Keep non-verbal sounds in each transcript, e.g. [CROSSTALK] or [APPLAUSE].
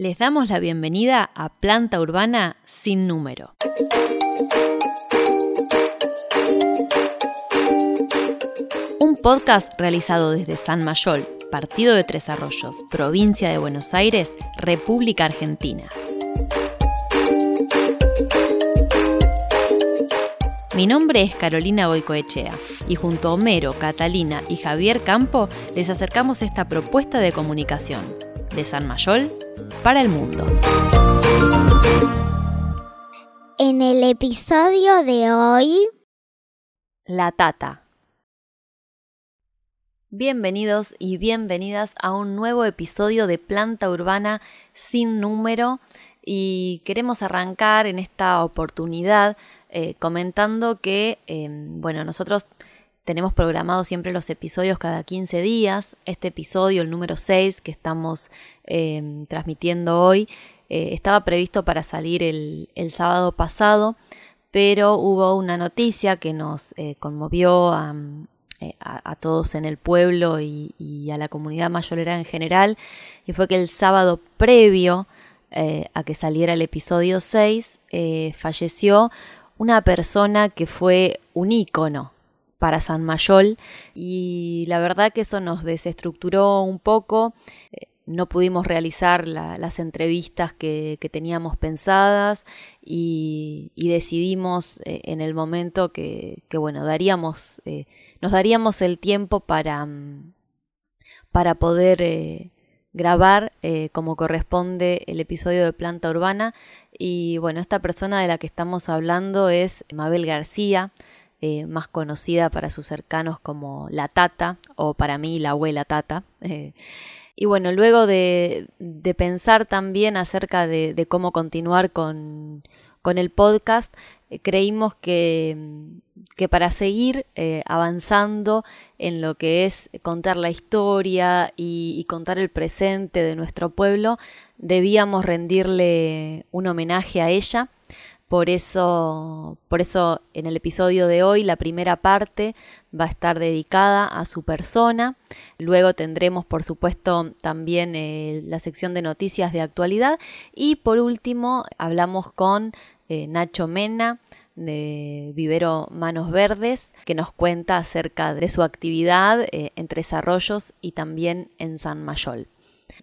Les damos la bienvenida a Planta Urbana sin número. Un podcast realizado desde San Mayol, Partido de Tres Arroyos, Provincia de Buenos Aires, República Argentina. Mi nombre es Carolina Boicoechea y junto a Homero, Catalina y Javier Campo les acercamos esta propuesta de comunicación de San Mayol para el mundo. En el episodio de hoy, La Tata. Bienvenidos y bienvenidas a un nuevo episodio de Planta Urbana sin número y queremos arrancar en esta oportunidad eh, comentando que, em, bueno, nosotros tenemos programados siempre los episodios cada 15 días. Este episodio, el número 6 que estamos em, transmitiendo hoy, eh, estaba previsto para salir el, sábado pasado, pero hubo una noticia que nos eh, conmovió a, todos en el pueblo y, y, a la comunidad mayorera en general, y fue que el sábado previo a que saliera el episodio 6 falleció una persona que fue un ícono para San Mayol y la verdad que eso nos desestructuró un poco. Eh, no pudimos realizar las entrevistas que, teníamos pensadas y, decidimos eh, en el momento que, bueno, daríamos, eh, nos daríamos el tiempo para, mm, para poder grabar como corresponde el episodio de Planta Urbana y bueno, esta persona de la que estamos hablando es Mabel García, eh, más conocida para sus cercanos como la Tata o para mí la abuela Tata. Eh, y bueno, luego de, pensar también acerca de, cómo continuar con, el podcast, eh, creímos que, que, para seguir avanzando en lo que es contar la historia y contar el presente de nuestro pueblo, debíamos rendirle un homenaje a ella. Por eso, por eso en el episodio de hoy la primera parte va a estar dedicada a su persona. Luego tendremos, por supuesto, también eh, la sección de noticias de actualidad. Y por último, hablamos con eh, Nacho Mena, de Vivero Manos Verdes, que nos cuenta acerca de su actividad eh, en Tres Arroyos y también en San Mayol.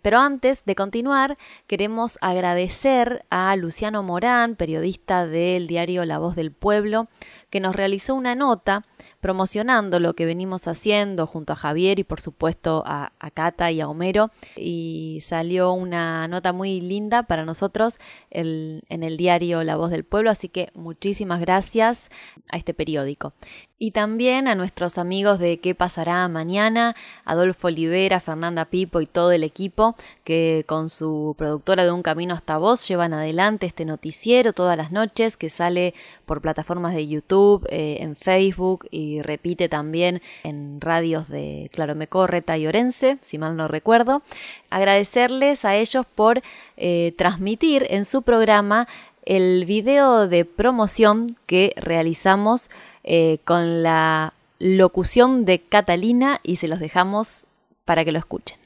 Pero antes de continuar, queremos agradecer a Luciano Morán, periodista del diario La Voz del Pueblo, que nos realizó una nota promocionando lo que venimos haciendo junto a Javier y por supuesto a, Cata y a Homero. Y salió una nota muy linda para nosotros en el diario La Voz del Pueblo, así que muchísimas gracias a este periódico. Y también a nuestros amigos de ¿Qué pasará mañana? Adolfo Olivera, Fernanda Pipo y todo el equipo que con su productora de Un Camino hasta Vos llevan adelante este noticiero todas las noches que sale por plataformas de YouTube, eh, en Facebook y repite también en radios de Claro Me Correta y Orense, si mal no recuerdo. Agradecerles a ellos por eh, transmitir en su programa el video de promoción que realizamos eh, con la locución de Catalina y se los dejamos para que lo escuchen.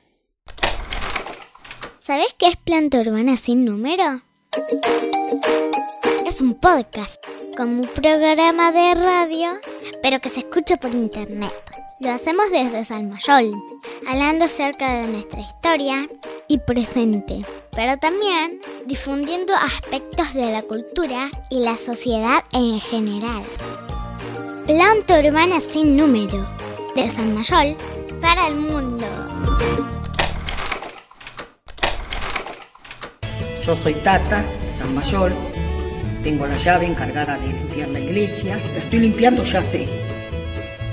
¿Sabes qué es Planta Urbana sin número? Es un podcast, como un programa de radio, pero que se escucha por internet. Lo hacemos desde Salmayol, hablando acerca de nuestra historia y presente, pero también difundiendo aspectos de la cultura y la sociedad en general. Planta urbana sin número, de San Mayol para el mundo. Yo soy Tata, San Mayol. Tengo la llave encargada de limpiar la iglesia. La estoy limpiando ya sé.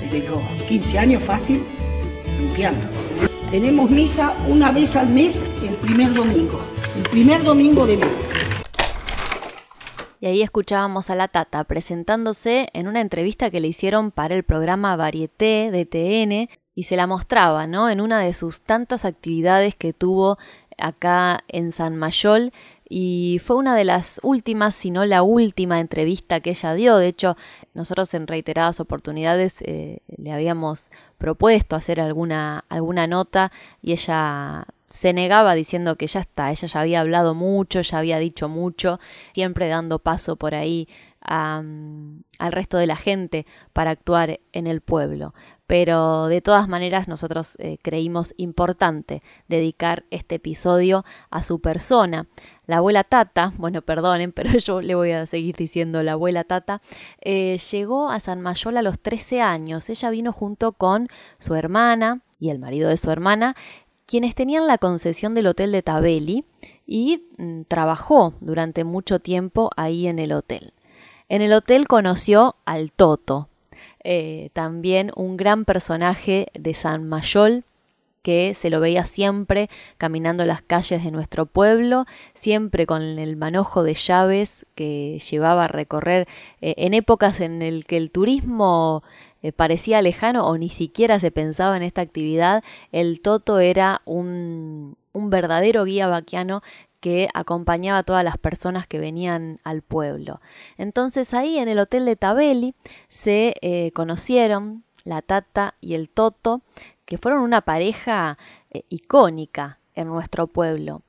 Desde los 15 años fácil, limpiando. Tenemos misa una vez al mes, el primer domingo. El primer domingo de mes. Y ahí escuchábamos a la Tata presentándose en una entrevista que le hicieron para el programa Varieté de TN y se la mostraba, ¿no? En una de sus tantas actividades que tuvo acá en San Mayol y fue una de las últimas, si no la última entrevista que ella dio. De hecho, nosotros en reiteradas oportunidades eh, le habíamos propuesto hacer alguna, alguna nota y ella se negaba diciendo que ya está, ella ya había hablado mucho, ya había dicho mucho, siempre dando paso por ahí al resto de la gente para actuar en el pueblo. Pero de todas maneras nosotros eh, creímos importante dedicar este episodio a su persona. La abuela Tata, bueno, perdonen, [LAUGHS] pero yo le voy a seguir diciendo la abuela Tata, eh, llegó a San Mayol a los 13 años. Ella vino junto con su hermana y el marido de su hermana quienes tenían la concesión del hotel de Tabeli y mm, trabajó durante mucho tiempo ahí en el hotel. En el hotel conoció al Toto, eh, también un gran personaje de San Mayol, que se lo veía siempre caminando las calles de nuestro pueblo, siempre con el manojo de llaves que llevaba a recorrer eh, en épocas en el que el turismo eh, parecía lejano o ni siquiera se pensaba en esta actividad, el Toto era un, un verdadero guía vaquiano que acompañaba a todas las personas que venían al pueblo. Entonces ahí en el hotel de Tabeli se eh, conocieron la Tata y el Toto, que fueron una pareja eh, icónica en nuestro pueblo.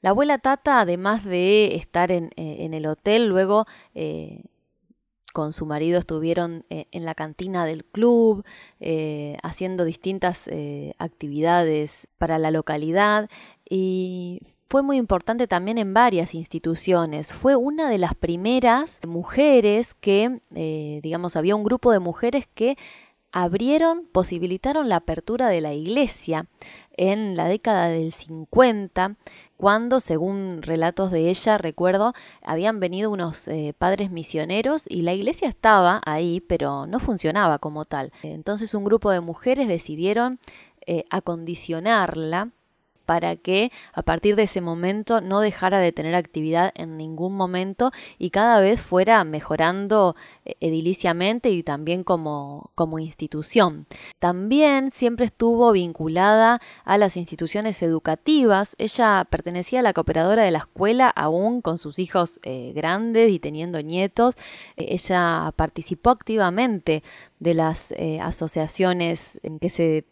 La abuela Tata, además de estar en, el hotel, luego con su marido estuvieron eh, en la cantina del club, eh, haciendo distintas eh, actividades para la localidad y fue muy importante también en varias instituciones. Fue una de las primeras mujeres que, digamos, había un grupo de mujeres que abrieron, posibilitaron la apertura de la iglesia en la década del 50, cuando, según relatos de ella, recuerdo, habían venido unos eh, padres misioneros y la iglesia estaba ahí, pero no funcionaba como tal. Entonces un grupo de mujeres decidieron eh, acondicionarla para que a partir de ese momento no dejara de tener actividad en ningún momento y cada vez fuera mejorando eh, ediliciamente y también como, como institución. También siempre estuvo vinculada a las instituciones educativas. Ella pertenecía a la cooperadora de la escuela aún con sus hijos eh, grandes y teniendo nietos. Eh, ella participó activamente de las asociaciones en que se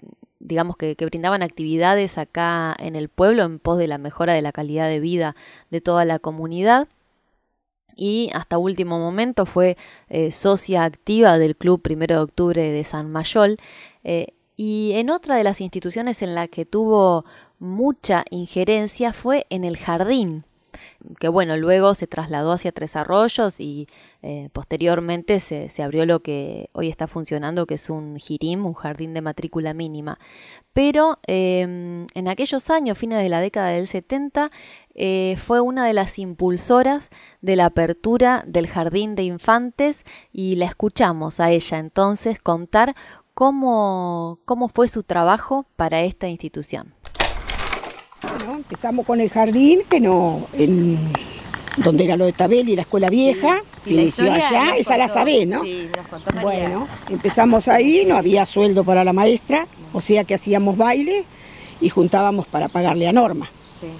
digamos que, brindaban actividades acá en el pueblo en pos de la mejora de la calidad de vida de toda la comunidad. Y hasta último momento fue eh, socia activa del Club Primero de Octubre de San Mayol eh, y en otra de las instituciones en la que tuvo mucha injerencia fue en el jardín que bueno, luego se trasladó hacia Tres Arroyos y eh, posteriormente se, abrió lo que hoy está funcionando, que es un jirim, un jardín de matrícula mínima. Pero em, en aquellos años, fines de la década del 70, eh, fue una de las impulsoras de la apertura del jardín de infantes y la escuchamos a ella entonces contar cómo, cómo fue su trabajo para esta institución. Empezamos con el jardín, que no, en, donde era lo de Tabel y la escuela vieja, se inició allá, esa la sabés, ¿no? Sí, bueno, empezamos ahí, no había sueldo para la maestra, o sea que hacíamos baile y juntábamos para pagarle a Norma,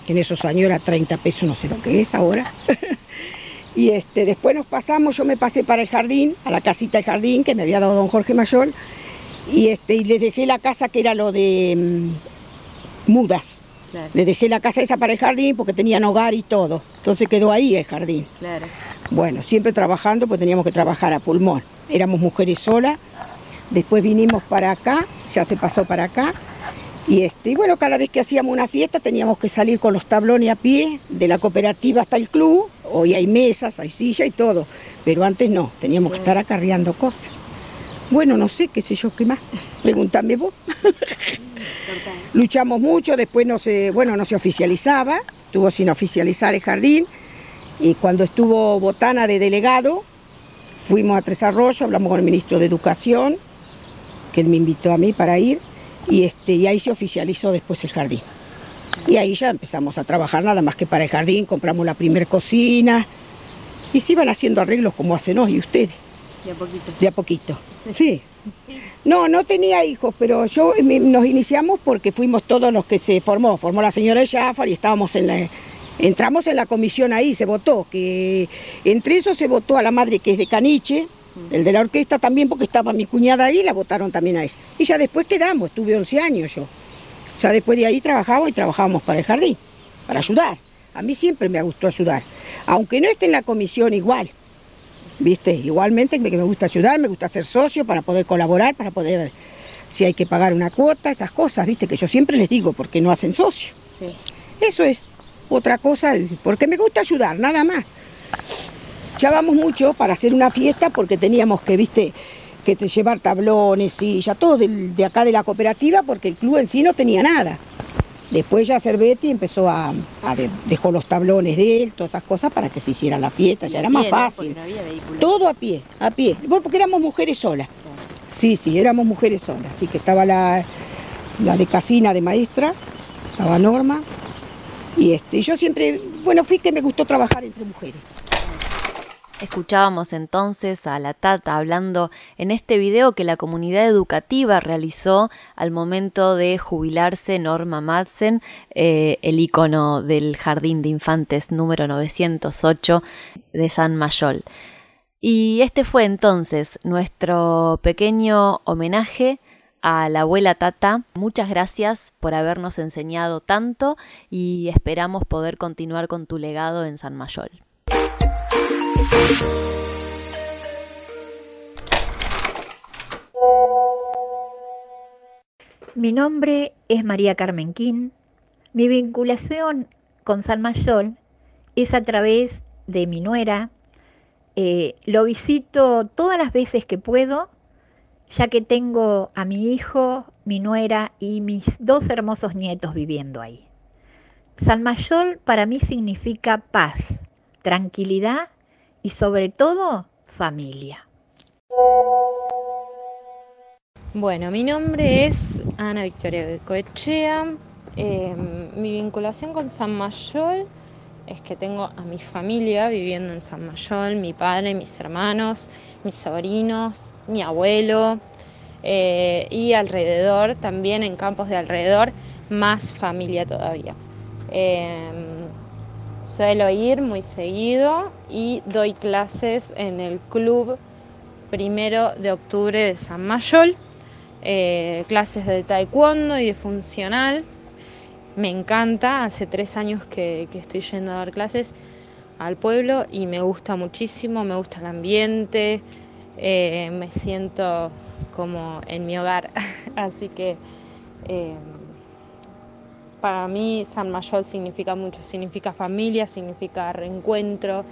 que en esos años era 30 pesos, no sé lo que es ahora. [LAUGHS] y este, después nos pasamos, yo me pasé para el jardín, a la casita del jardín que me había dado don Jorge Mayor, y, este, y le dejé la casa que era lo de mm, mudas le dejé la casa esa para el jardín porque tenían hogar y todo. Entonces quedó ahí el jardín. Bueno, siempre trabajando, pues teníamos que trabajar a pulmón. Éramos mujeres solas. Después vinimos para acá, ya se pasó para acá. Y, este, y bueno, cada vez que hacíamos una fiesta teníamos que salir con los tablones a pie, de la cooperativa hasta el club. Hoy hay mesas, hay silla y todo. Pero antes no, teníamos que estar acarreando cosas. Bueno, no sé, qué sé yo, qué más. Pregúntame vos. [LAUGHS] Luchamos mucho, después no se, bueno, no se oficializaba, estuvo sin oficializar el jardín. Y cuando estuvo Botana de delegado, fuimos a Tres Arroyos, hablamos con el ministro de Educación, que él me invitó a mí para ir, y, este, y ahí se oficializó después el jardín. Y ahí ya empezamos a trabajar nada más que para el jardín, compramos la primer cocina, y se iban haciendo arreglos como hacen hoy ustedes. De a poquito. De a poquito, sí. No, no tenía hijos, pero yo nos iniciamos porque fuimos todos los que se formó. Formó la señora Jafar y estábamos en la, entramos en la comisión ahí, se votó, que entre eso se votó a la madre que es de Caniche, el de la orquesta también porque estaba mi cuñada ahí, la votaron también a ella. Y ya después quedamos, estuve 11 años yo. Ya después de ahí trabajamos y trabajábamos para el jardín, para ayudar. A mí siempre me gustó ayudar, aunque no esté en la comisión igual. ¿Viste? Igualmente que me gusta ayudar, me gusta ser socio para poder colaborar, para poder, si hay que pagar una cuota, esas cosas, ¿viste? Que yo siempre les digo, porque no hacen socio. Eso es otra cosa, porque me gusta ayudar, nada más. Ya vamos mucho para hacer una fiesta porque teníamos que, ¿viste? que llevar tablones, sillas, todo de, acá de la cooperativa, porque el club en sí no tenía nada. Después ya Cervetti empezó a, dejó los tablones de él, todas esas cosas para que se hiciera la fiesta, ya era más fácil. todo a pie, a pie. porque éramos mujeres solas. Sí, sí, éramos mujeres solas. Así que estaba la, la de casina de maestra, estaba Norma. Y este, yo siempre, bueno, fui que me gustó trabajar entre mujeres. Escuchábamos entonces a la Tata hablando en este video que la comunidad educativa realizó al momento de jubilarse Norma Madsen, eh, el icono del Jardín de Infantes número 908 de San Mayol. Y este fue entonces nuestro pequeño homenaje a la abuela Tata. Muchas gracias por habernos enseñado tanto y esperamos poder continuar con tu legado en San Mayol. Mi nombre es María Carmen Quín. Mi vinculación con San Mayol es a través de mi nuera. Eh, lo visito todas las veces que puedo, ya que tengo a mi hijo, mi nuera y mis dos hermosos nietos viviendo ahí. San Mayol para mí significa paz, tranquilidad y sobre todo familia. Bueno, mi nombre es Ana Victoria Coechea. Em, mi vinculación con San Mayol es que tengo a mi familia viviendo en San Mayol, mi padre, mis hermanos, mis sobrinos, mi abuelo eh, y alrededor, también en campos de alrededor, más familia todavía. Em, Suelo ir muy seguido y doy clases en el club primero de octubre de San Mayol, eh, clases de taekwondo y de funcional. Me encanta, hace tres años que, estoy yendo a dar clases al pueblo y me gusta muchísimo, me gusta el ambiente, eh, me siento como en mi hogar, [LAUGHS] así que eh, para mí San Mayol significa mucho, significa familia, significa reencuentro,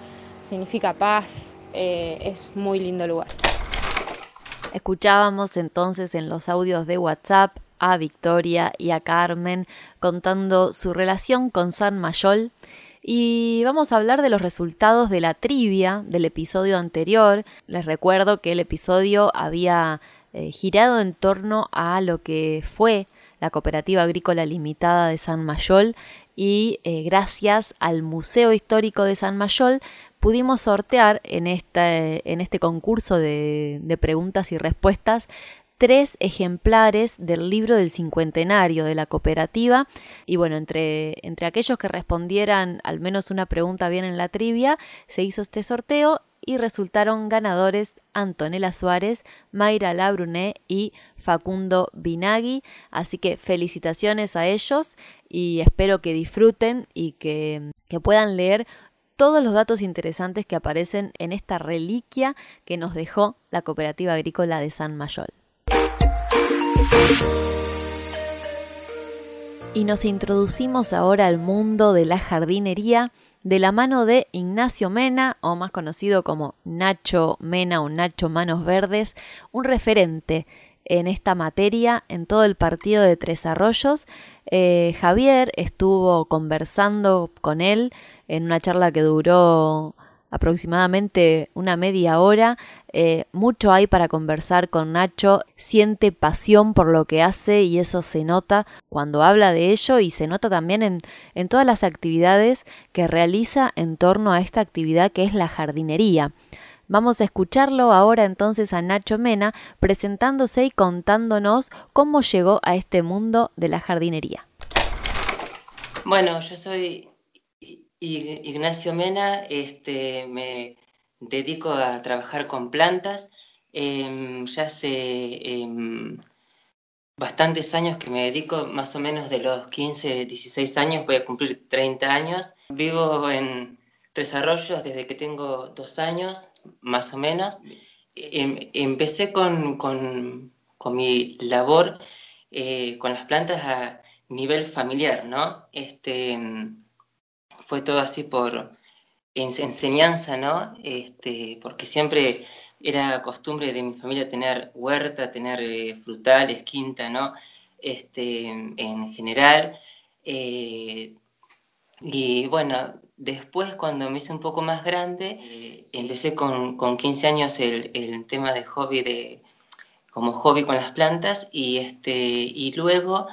significa paz, eh, es muy lindo lugar. Escuchábamos entonces en los audios de WhatsApp a Victoria y a Carmen contando su relación con San Mayol y vamos a hablar de los resultados de la trivia del episodio anterior. Les recuerdo que el episodio había eh, girado en torno a lo que fue la Cooperativa Agrícola Limitada de San Mayol y eh, gracias al Museo Histórico de San Mayol pudimos sortear en, en este concurso de, de preguntas y respuestas tres ejemplares del libro del cincuentenario de la cooperativa. Y bueno, entre, entre aquellos que respondieran al menos una pregunta bien en la trivia, se hizo este sorteo y resultaron ganadores Antonella Suárez, Mayra Labruné y Facundo Binagui. Así que felicitaciones a ellos y espero que disfruten y que, que puedan leer todos los datos interesantes que aparecen en esta reliquia que nos dejó la Cooperativa Agrícola de San Mayol. Y nos introducimos ahora al mundo de la jardinería de la mano de Ignacio Mena, o más conocido como Nacho Mena o Nacho Manos Verdes, un referente en esta materia en todo el partido de Tres Arroyos. Eh, Javier estuvo conversando con él en una charla que duró aproximadamente una media hora. Eh, mucho hay para conversar con Nacho, siente pasión por lo que hace y eso se nota cuando habla de ello y se nota también en, en todas las actividades que realiza en torno a esta actividad que es la jardinería. Vamos a escucharlo ahora entonces a Nacho Mena presentándose y contándonos cómo llegó a este mundo de la jardinería. Bueno, yo soy Ignacio Mena, este, me dedico a trabajar con plantas. Em, ya hace em, bastantes años que me dedico, más o menos de los 15, 16 años, voy a cumplir 30 años. Vivo en Tres Arroyos desde que tengo dos años, más o menos. Em, empecé con, con, con, mi labor eh, con las plantas a nivel familiar, ¿no? Este, fue todo así por enseñanza, ¿no? Este, porque siempre era costumbre de mi familia tener huerta, tener eh, frutales, quinta, ¿no? Este, en general. Eh, y bueno, después cuando me hice un poco más grande, eh, empecé con, con, 15 años el, el, tema de hobby, de, como hobby con las plantas, y, este, y luego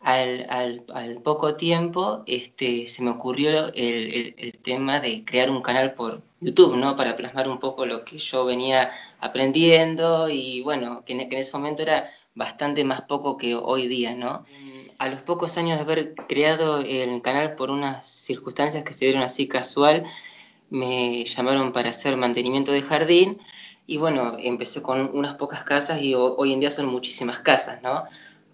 al, poco tiempo este, se me ocurrió el, el, tema de crear un canal por YouTube, ¿no? Para plasmar un poco lo que yo venía aprendiendo y bueno, que en, que en ese momento era bastante más poco que hoy día, ¿no? A los pocos años de haber creado el canal por unas circunstancias que se dieron así casual, me llamaron para hacer mantenimiento de jardín y bueno, empecé con unas pocas casas y hoy en día son muchísimas casas, ¿no?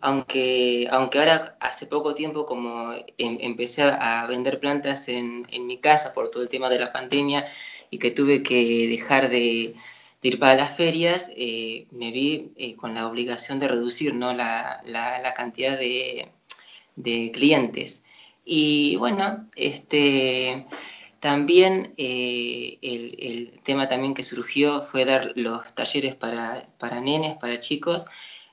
Aunque, aunque ahora hace poco tiempo como em, empecé a vender plantas en, mi casa por todo el tema de la pandemia y que tuve que dejar de, ir para las ferias, eh, me vi eh, con la obligación de reducir ¿no? la, la, la cantidad de, de, clientes. Y bueno, este, también eh, el, el, tema también que surgió fue dar los talleres para, para nenes, para chicos,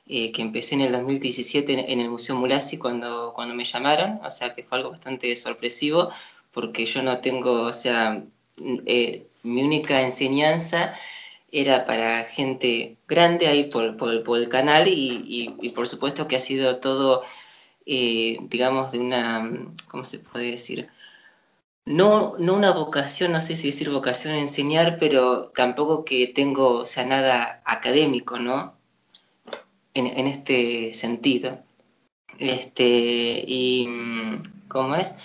eh, que empecé en el 2017 en, el Museo Mulasi cuando, cuando me llamaron, o sea que fue algo bastante sorpresivo porque yo no tengo, o sea, eh, mi única enseñanza era para gente grande ahí por, por, el canal y, y, y, por supuesto que ha sido todo, eh, digamos, de una, ¿cómo se puede decir? No, no una vocación, no sé si decir vocación a enseñar, pero tampoco que tengo, o sea, nada académico, ¿no? En, este sentido. Este, y cómo es.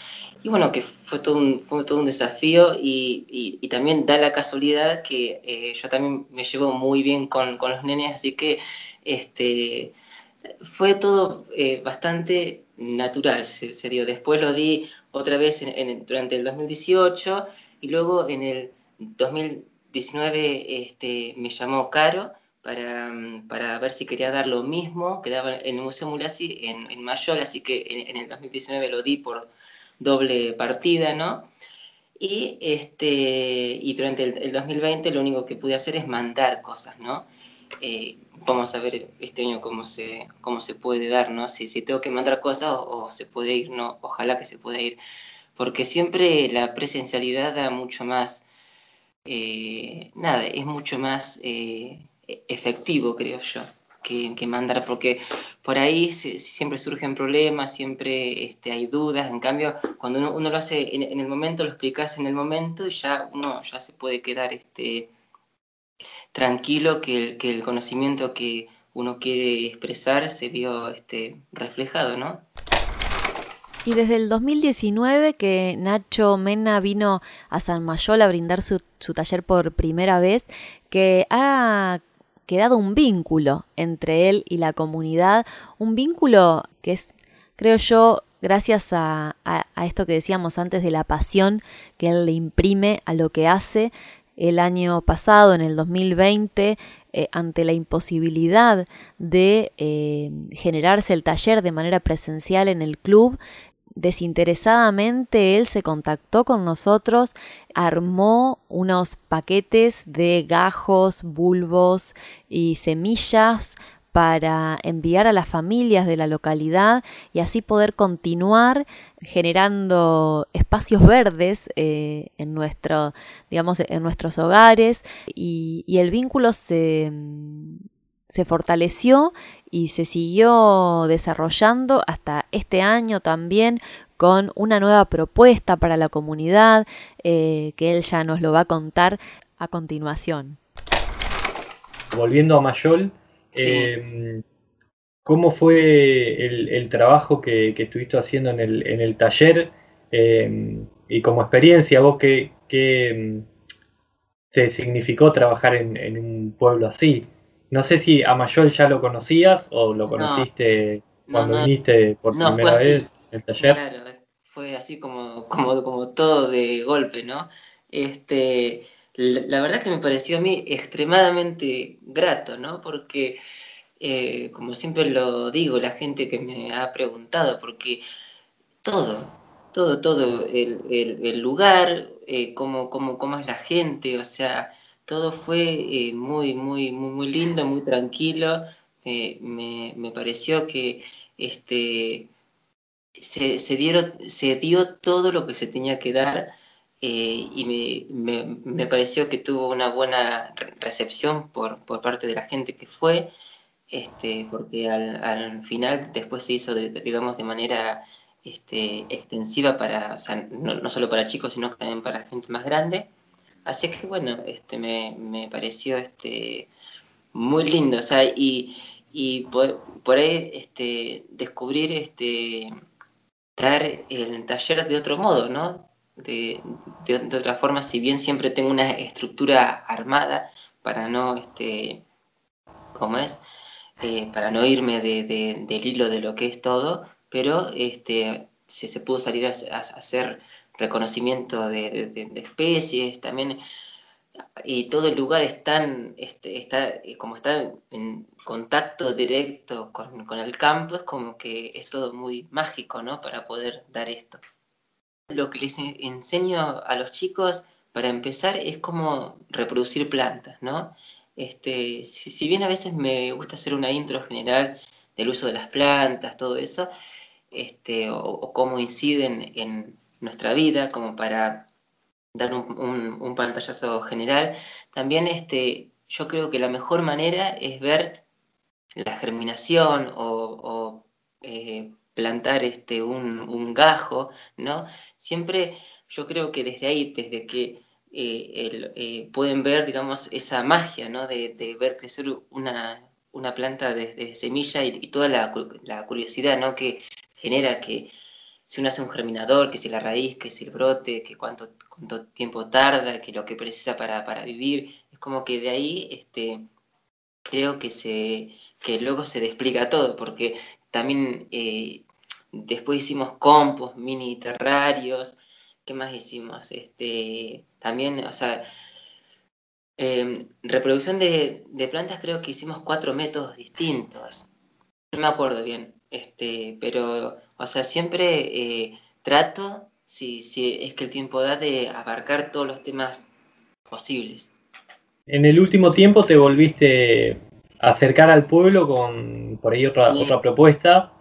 Y bueno, que fue todo un, fue todo un desafío y, y, también da la casualidad que eh, yo también me llevo muy bien con, con, los nenes, así que este, fue todo eh, bastante natural, se, dio. Después lo di otra vez en, en, durante el 2018 y luego en el 2019 este, me llamó Caro para, para, ver si quería dar lo mismo que daba en el Museo Mulasi en, en Mayol, así que en, el 2019 lo di por doble partida, ¿no? Y, este, y durante el, el 2020 lo único que pude hacer es mandar cosas, ¿no? Eh, vamos a ver este año cómo se, cómo se puede dar, ¿no? Si, si tengo que mandar cosas o, o, se puede ir, ¿no? Ojalá que se pueda ir, porque siempre la presencialidad da mucho más, eh, nada, es mucho más... Eh, efectivo, creo yo, que, mandar, porque por ahí siempre surgen problemas, siempre este, hay dudas, en cambio, cuando uno, lo hace en, el momento, lo explicas en el momento, ya uno ya se puede quedar este, tranquilo que, que el conocimiento que uno quiere expresar se vio este, reflejado, ¿no? Y desde el 2019 que Nacho Mena vino a San Mayol a brindar su, su taller por primera vez, que ha quedado un vínculo entre él y la comunidad, un vínculo que es, creo yo, gracias a, esto que decíamos antes de la pasión que él le imprime a lo que hace. El año pasado, en el 2020, eh, ante la imposibilidad de eh, generarse el taller de manera presencial en el club, desinteresadamente él se contactó con nosotros, armó unos paquetes de gajos, bulbos y semillas para enviar a las familias de la localidad y así poder continuar generando espacios verdes eh, en nuestro digamos en nuestros hogares. Y, el vínculo se se fortaleció y se siguió desarrollando hasta este año también con una nueva propuesta para la comunidad eh, que él ya nos lo va a contar a continuación. Volviendo a Mayol, sí. eh, ¿cómo fue el, el trabajo que, que, estuviste haciendo en el, en el taller? Eh, y como experiencia, vos qué, qué te significó trabajar en, en un pueblo así? No sé si a Mayol ya lo conocías o lo conociste cuando viniste por primera vez el taller. Claro, fue así como, como, como todo de golpe, ¿no? Este, la, verdad que me pareció a mí extremadamente grato, ¿no? Porque, eh, como siempre lo digo, la gente que me ha preguntado, porque todo, todo, todo, el, el, lugar, eh, cómo, cómo, cómo, es la gente, o sea, todo fue eh, muy, muy, muy, muy lindo, muy tranquilo. me, me, pareció que este, se, se, dieron, se dio todo lo que se tenía que dar eh, y me, me, me, pareció que tuvo una buena recepción por, por, parte de la gente que fue, este, porque al, al final después se hizo, de, digamos, de manera este, extensiva para, o sea, no, no, solo para chicos, sino también para gente más grande. Así que bueno, este, me, me pareció este, muy lindo, o sea, y, y por, por ahí este, descubrir, este, dar el taller de otro modo, ¿no? de, de, otra forma, si bien siempre tengo una estructura armada para no, este, ¿cómo es? Eh, para no irme de, del hilo de lo que es todo, pero este, se, pudo salir a, hacer reconocimiento de, especies, también, y todo el lugar está, este, está como está en contacto directo con, el campo, es como que es todo muy mágico, ¿no? Para poder dar esto. Lo que les enseño a los chicos, para empezar, es cómo reproducir plantas, ¿no? Este, si, bien a veces me gusta hacer una intro general del uso de las plantas, todo eso, este, o, cómo inciden en nuestra vida, como para dar un, un, pantallazo general, también este, yo creo que la mejor manera es ver la germinación o, eh, plantar este, un, un, gajo, ¿no? Siempre yo creo que desde ahí, desde que eh, eh, pueden ver, digamos, esa magia, ¿no? De, de ver crecer una, una planta desde semilla y, y, toda la, la, curiosidad, ¿no? Que genera que si uno hace un germinador, que si la raíz, que si el brote, que cuánto, cuánto tiempo tarda, que lo que precisa para, para vivir, es como que de ahí este, creo que, se, que luego se despliega todo, porque también eh, Después hicimos compost, mini terrarios. ¿Qué más hicimos? Este, también, o sea, eh, reproducción de, de, plantas creo que hicimos cuatro métodos distintos. No me acuerdo bien, este, pero, o sea, siempre eh, trato, si, si es que el tiempo da, de abarcar todos los temas posibles. En el último tiempo te volviste a acercar al pueblo con por ahí otra, sí. otra propuesta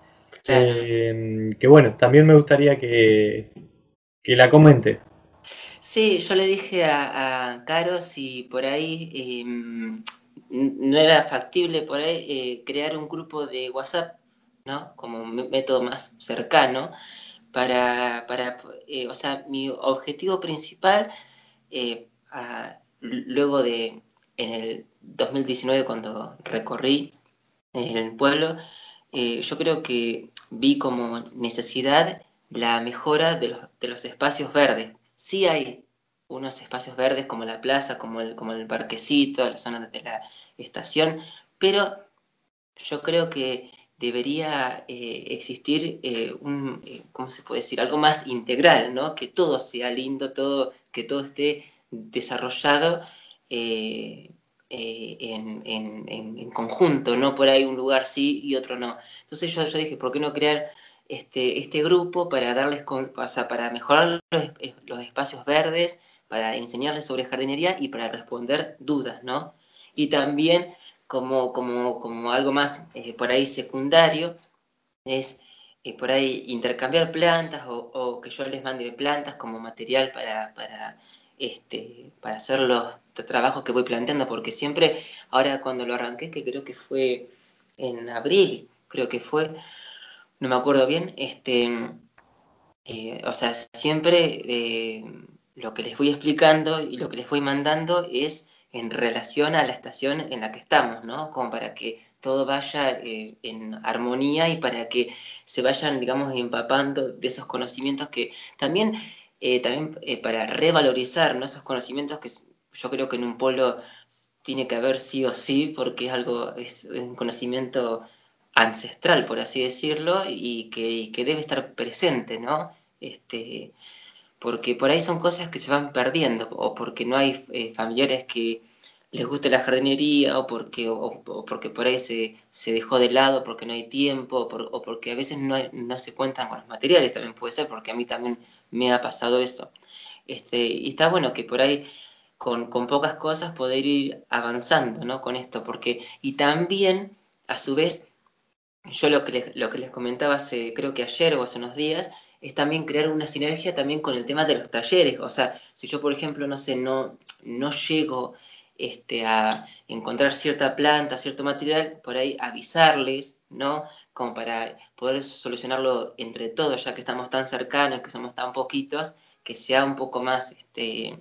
eh, que bueno, también me gustaría que, que, la comente. Sí, yo le dije a, a Caro si por ahí eh, no era factible por ahí eh, crear un grupo de WhatsApp, ¿no? Como método más cercano, para, para eh, o sea, mi objetivo principal, eh, luego de, en el 2019 cuando recorrí el pueblo, eh, yo creo que vi como necesidad la mejora de los, de los, espacios verdes. Sí hay unos espacios verdes como la plaza, como el, como el parquecito, la zona de la estación, pero yo creo que debería eh, existir eh, un, eh, ¿cómo se puede decir? Algo más integral, ¿no? Que todo sea lindo, todo, que todo esté desarrollado eh, en, en, en, conjunto, no por ahí un lugar sí y otro no. Entonces yo, yo dije, ¿por qué no crear este, este grupo para darles, con, o sea, para mejorar los, los, espacios verdes, para enseñarles sobre jardinería y para responder dudas, ¿no? Y también como, como, como algo más eh, por ahí secundario, es eh, por ahí intercambiar plantas o, que yo les mande plantas como material para, para este, para hacer los trabajos que voy planteando, porque siempre, ahora cuando lo arranqué, que creo que fue en abril, creo que fue, no me acuerdo bien, este, eh, o sea, siempre lo que les voy explicando y lo que les voy mandando es en relación a la estación en la que estamos, ¿no? Como para que todo vaya eh, en armonía y para que se vayan, digamos, empapando de esos conocimientos que también eh, también eh, para revalorizar esos conocimientos que yo creo que en un pueblo tiene que haber sí o sí porque es algo, es un conocimiento ancestral, por así decirlo, y que, que debe estar presente, ¿no? Este, porque por ahí son cosas que se van perdiendo, o porque no hay eh, familiares que les guste la jardinería, o porque, o, porque por ahí se, se, dejó de lado, porque no hay tiempo, o, porque a veces no, no, se cuentan con los materiales, también puede ser, porque a mí también me ha pasado eso. Este, y está bueno que por ahí con, con pocas cosas poder ir avanzando ¿no? con esto, porque, y también, a su vez, yo lo que les, lo que les comentaba hace, creo que ayer o hace unos días, es también crear una sinergia también con el tema de los talleres. O sea, si yo, por ejemplo, no sé, no, no llego este, a encontrar cierta planta, cierto material, por ahí avisarles, ¿no? Como para poder solucionarlo entre todos, ya que estamos tan cercanos, que somos tan poquitos, que sea un poco más este,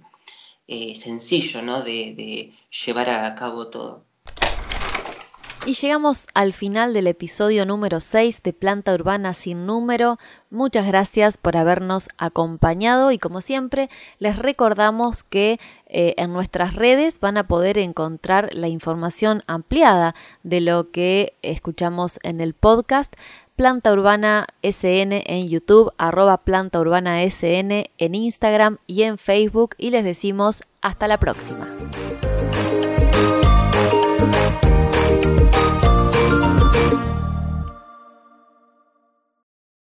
eh, sencillo, ¿no? De, de llevar a cabo todo. Y llegamos al final del episodio número 6 de Planta Urbana sin número. Muchas gracias por habernos acompañado y como siempre les recordamos que eh, en nuestras redes van a poder encontrar la información ampliada de lo que escuchamos en el podcast. Planta Urbana SN en YouTube, arroba Planta Urbana SN en Instagram y en Facebook y les decimos hasta la próxima. Thank you.